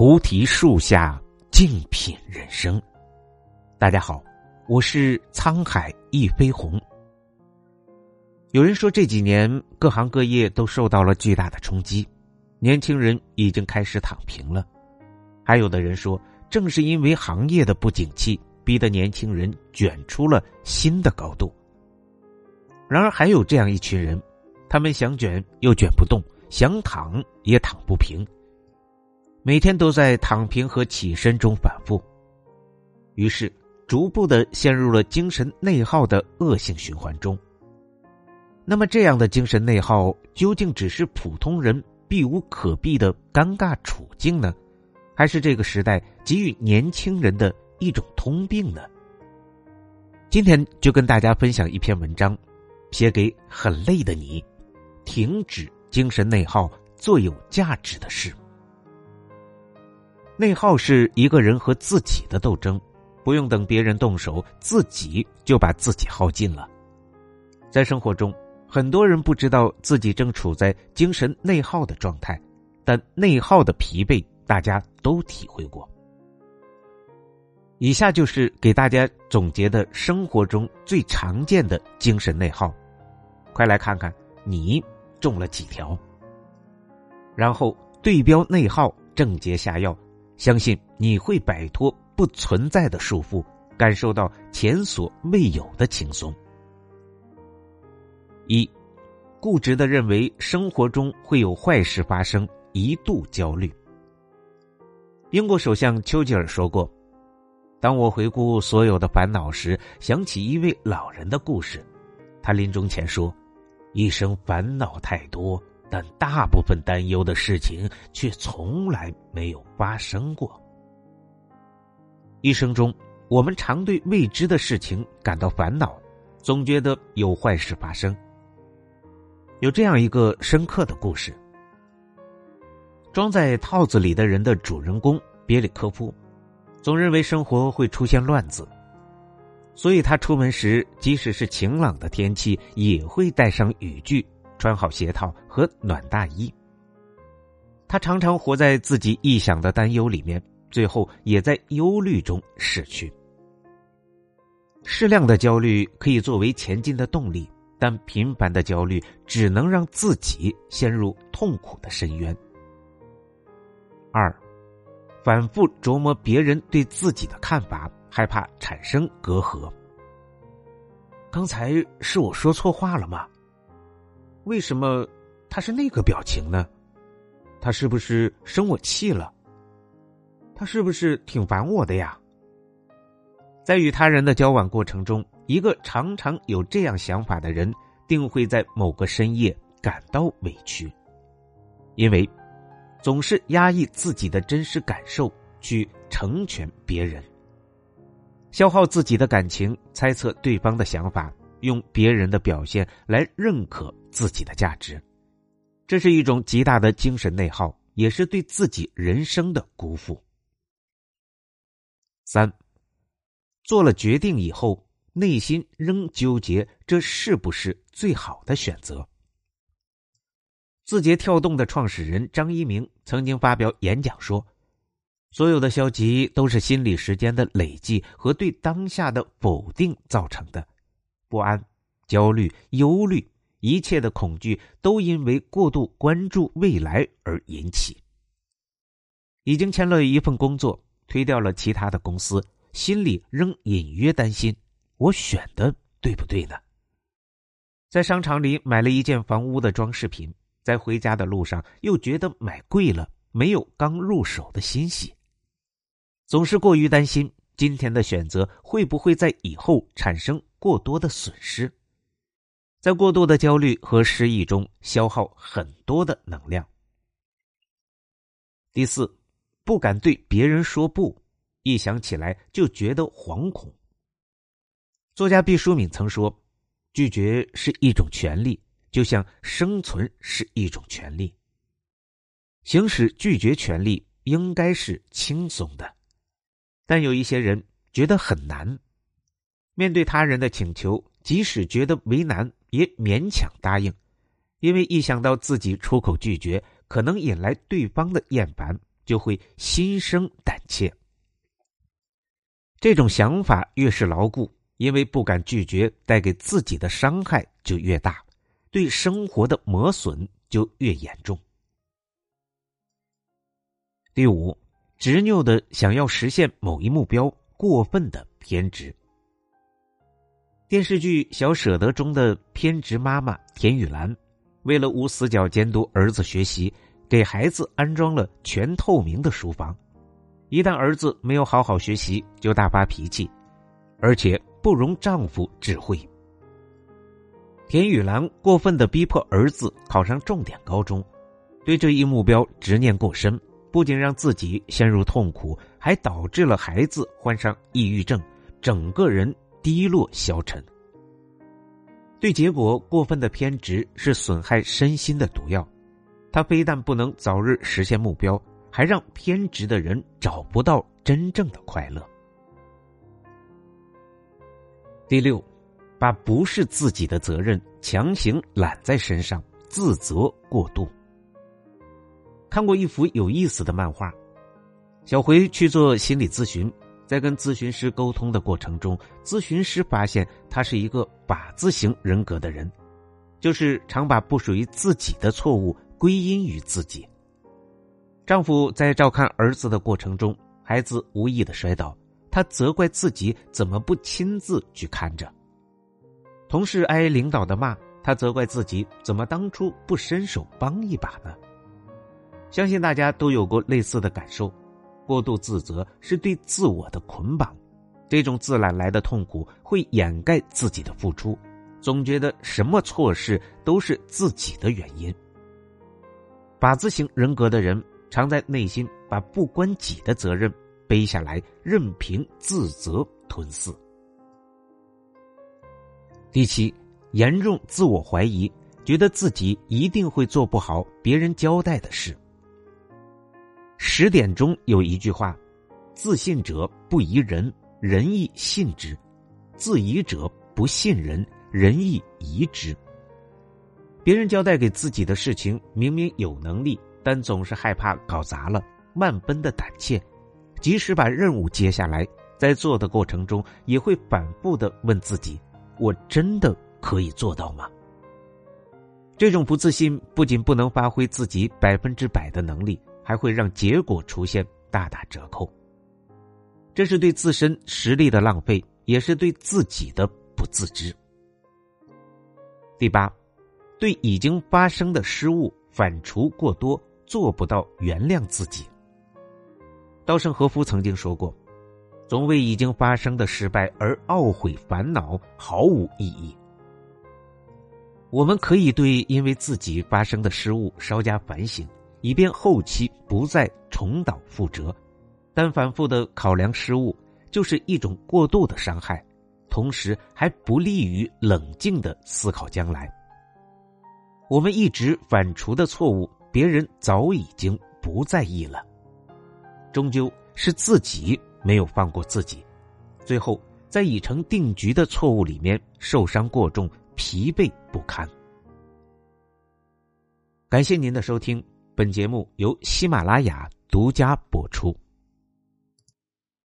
菩提树下静品人生。大家好，我是沧海一飞鸿。有人说这几年各行各业都受到了巨大的冲击，年轻人已经开始躺平了。还有的人说，正是因为行业的不景气，逼得年轻人卷出了新的高度。然而，还有这样一群人，他们想卷又卷不动，想躺也躺不平。每天都在躺平和起身中反复，于是逐步的陷入了精神内耗的恶性循环中。那么，这样的精神内耗究竟只是普通人避无可避的尴尬处境呢，还是这个时代给予年轻人的一种通病呢？今天就跟大家分享一篇文章，写给很累的你，停止精神内耗，做有价值的事。内耗是一个人和自己的斗争，不用等别人动手，自己就把自己耗尽了。在生活中，很多人不知道自己正处在精神内耗的状态，但内耗的疲惫大家都体会过。以下就是给大家总结的生活中最常见的精神内耗，快来看看你中了几条，然后对标内耗，症结下药。相信你会摆脱不存在的束缚，感受到前所未有的轻松。一，固执的认为生活中会有坏事发生，一度焦虑。英国首相丘吉尔说过：“当我回顾所有的烦恼时，想起一位老人的故事。他临终前说，一生烦恼太多。”但大部分担忧的事情却从来没有发生过。一生中，我们常对未知的事情感到烦恼，总觉得有坏事发生。有这样一个深刻的故事：装在套子里的人的主人公别里科夫，总认为生活会出现乱子，所以他出门时，即使是晴朗的天气，也会带上雨具。穿好鞋套和暖大衣，他常常活在自己臆想的担忧里面，最后也在忧虑中逝去。适量的焦虑可以作为前进的动力，但频繁的焦虑只能让自己陷入痛苦的深渊。二，反复琢磨别人对自己的看法，害怕产生隔阂。刚才是我说错话了吗？为什么他是那个表情呢？他是不是生我气了？他是不是挺烦我的呀？在与他人的交往过程中，一个常常有这样想法的人，定会在某个深夜感到委屈，因为总是压抑自己的真实感受去成全别人，消耗自己的感情，猜测对方的想法。用别人的表现来认可自己的价值，这是一种极大的精神内耗，也是对自己人生的辜负。三，做了决定以后，内心仍纠结这是不是最好的选择。字节跳动的创始人张一鸣曾经发表演讲说：“所有的消极都是心理时间的累积和对当下的否定造成的。”不安、焦虑、忧虑，一切的恐惧都因为过度关注未来而引起。已经签了一份工作，推掉了其他的公司，心里仍隐约担心：我选的对不对呢？在商场里买了一件房屋的装饰品，在回家的路上又觉得买贵了，没有刚入手的欣喜。总是过于担心今天的选择会不会在以后产生。过多的损失，在过度的焦虑和失意中消耗很多的能量。第四，不敢对别人说不，一想起来就觉得惶恐。作家毕淑敏曾说：“拒绝是一种权利，就像生存是一种权利。行使拒绝权利应该是轻松的，但有一些人觉得很难。”面对他人的请求，即使觉得为难，也勉强答应，因为一想到自己出口拒绝可能引来对方的厌烦，就会心生胆怯。这种想法越是牢固，因为不敢拒绝带给自己的伤害就越大，对生活的磨损就越严重。第五，执拗的想要实现某一目标，过分的偏执。电视剧《小舍得》中的偏执妈妈田雨岚，为了无死角监督儿子学习，给孩子安装了全透明的书房。一旦儿子没有好好学习，就大发脾气，而且不容丈夫指挥。田雨岚过分的逼迫儿子考上重点高中，对这一目标执念过深。不仅让自己陷入痛苦，还导致了孩子患上抑郁症，整个人低落消沉。对结果过分的偏执是损害身心的毒药，他非但不能早日实现目标，还让偏执的人找不到真正的快乐。第六，把不是自己的责任强行揽在身上，自责过度。看过一幅有意思的漫画，小回去做心理咨询，在跟咨询师沟通的过程中，咨询师发现他是一个靶字型人格的人，就是常把不属于自己的错误归因于自己。丈夫在照看儿子的过程中，孩子无意的摔倒，他责怪自己怎么不亲自去看着；同事挨领导的骂，他责怪自己怎么当初不伸手帮一把呢？相信大家都有过类似的感受，过度自责是对自我的捆绑，这种自揽来的痛苦会掩盖自己的付出，总觉得什么错事都是自己的原因。靶子型人格的人常在内心把不关己的责任背下来，任凭自责吞噬。第七，严重自我怀疑，觉得自己一定会做不好别人交代的事。十点中有一句话：“自信者不疑人，人亦信之；自疑者不信人，人亦疑之。”别人交代给自己的事情，明明有能力，但总是害怕搞砸了，万分的胆怯。即使把任务接下来，在做的过程中，也会反复的问自己：“我真的可以做到吗？”这种不自信不仅不能发挥自己百分之百的能力。还会让结果出现大打折扣，这是对自身实力的浪费，也是对自己的不自知。第八，对已经发生的失误反刍过多，做不到原谅自己。稻盛和夫曾经说过：“总为已经发生的失败而懊悔烦恼，毫无意义。”我们可以对因为自己发生的失误稍加反省。以便后期不再重蹈覆辙，但反复的考量失误就是一种过度的伤害，同时还不利于冷静的思考将来。我们一直反刍的错误，别人早已经不在意了，终究是自己没有放过自己，最后在已成定局的错误里面受伤过重，疲惫不堪。感谢您的收听。本节目由喜马拉雅独家播出。